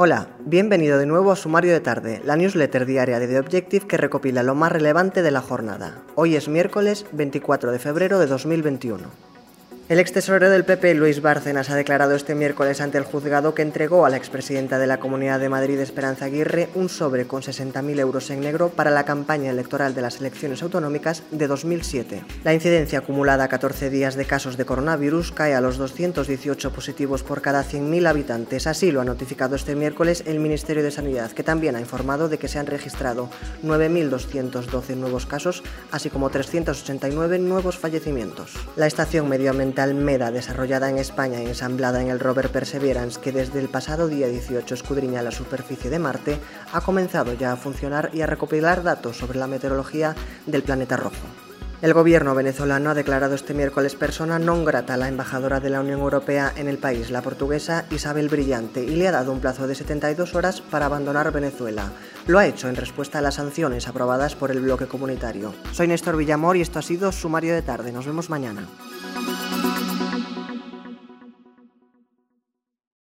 Hola, bienvenido de nuevo a Sumario de Tarde, la newsletter diaria de The Objective que recopila lo más relevante de la jornada. Hoy es miércoles 24 de febrero de 2021. El ex tesorero del PP, Luis Bárcenas, ha declarado este miércoles ante el juzgado que entregó a la expresidenta de la Comunidad de Madrid, Esperanza Aguirre, un sobre con 60.000 euros en negro para la campaña electoral de las elecciones autonómicas de 2007. La incidencia acumulada a 14 días de casos de coronavirus cae a los 218 positivos por cada 100.000 habitantes. Así lo ha notificado este miércoles el Ministerio de Sanidad, que también ha informado de que se han registrado 9.212 nuevos casos, así como 389 nuevos fallecimientos. La estación medioambiental Almeda, desarrollada en España y ensamblada en el rover Perseverance, que desde el pasado día 18 escudriña la superficie de Marte, ha comenzado ya a funcionar y a recopilar datos sobre la meteorología del planeta rojo. El gobierno venezolano ha declarado este miércoles persona non grata a la embajadora de la Unión Europea en el país, la portuguesa Isabel Brillante, y le ha dado un plazo de 72 horas para abandonar Venezuela. Lo ha hecho en respuesta a las sanciones aprobadas por el bloque comunitario. Soy Néstor Villamor y esto ha sido Sumario de Tarde. Nos vemos mañana.